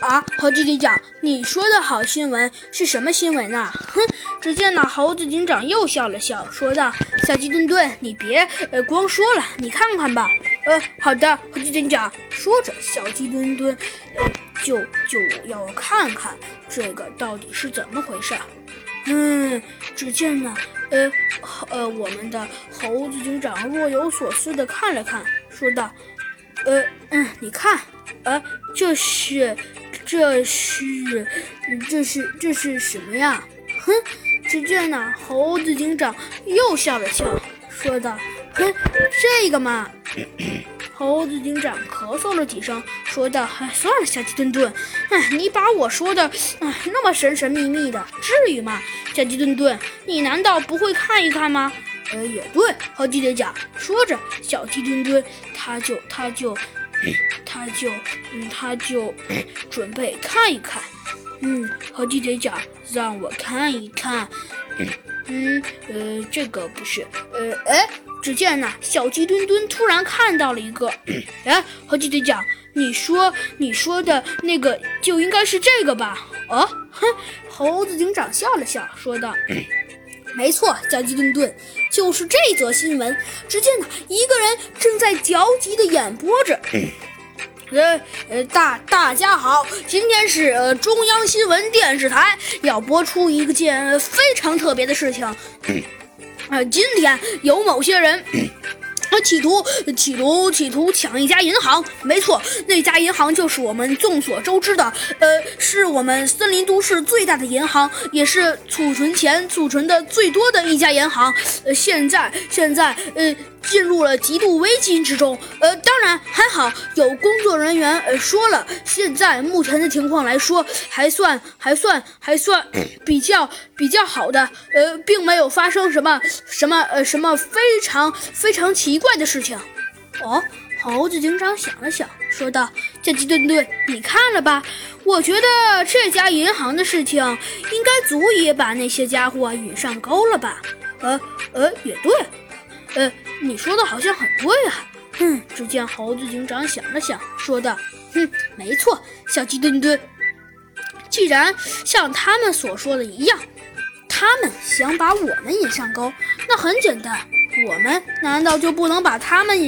啊，猴子警长，你说的好新闻是什么新闻啊？哼！只见那猴子警长又笑了笑，说道：“小鸡墩墩，你别呃光说了，你看看吧。”呃，好的，猴子警长。说着，小鸡墩墩呃就就要看看这个到底是怎么回事。嗯，只见呢，呃呃，我们的猴子警长若有所思地看了看，说道：“呃嗯，你看，呃，这是。”这是，这是这是什么呀？哼！只见那猴子警长又笑了笑，说道：“哼，这个嘛。”猴子警长咳嗽了几声，说道：“哎，算了，小鸡墩墩，哎，你把我说的哎那么神神秘秘的，至于吗？小鸡墩墩，你难道不会看一看吗？”呃，也对，猴子警长说着，小鸡墩墩他就他就。他就，嗯，他就准备看一看，嗯，猴子警长让我看一看，嗯，呃，这个不是，呃，哎，只见呐，小鸡墩墩突然看到了一个，哎，猴子警长，你说你说的那个就应该是这个吧？哦，哼，猴子警长笑了笑，说道。没错，加基顿顿，就是这则新闻。只见呢，一个人正在焦急地演播着。呃呃，大大家好，今天是呃中央新闻电视台要播出一个件非常特别的事情。呃，今天有某些人。他企图企图企图抢一家银行，没错，那家银行就是我们众所周知的，呃，是我们森林都市最大的银行，也是储存钱储存的最多的一家银行。呃，现在现在呃。进入了极度危机之中，呃，当然还好，有工作人员呃说了，现在目前的情况来说，还算还算还算比较比较好的，呃，并没有发生什么什么呃什么非常非常奇怪的事情。哦，猴子警长想了想，说道：“小鸡墩墩，你看了吧？我觉得这家银行的事情应该足以把那些家伙引上钩了吧？呃呃，也对。”呃，你说的好像很对啊。哼，只见猴子警长想了想，说道：“哼，没错，小鸡墩墩。既然像他们所说的一样，他们想把我们引上钩，那很简单，我们难道就不能把他们引？”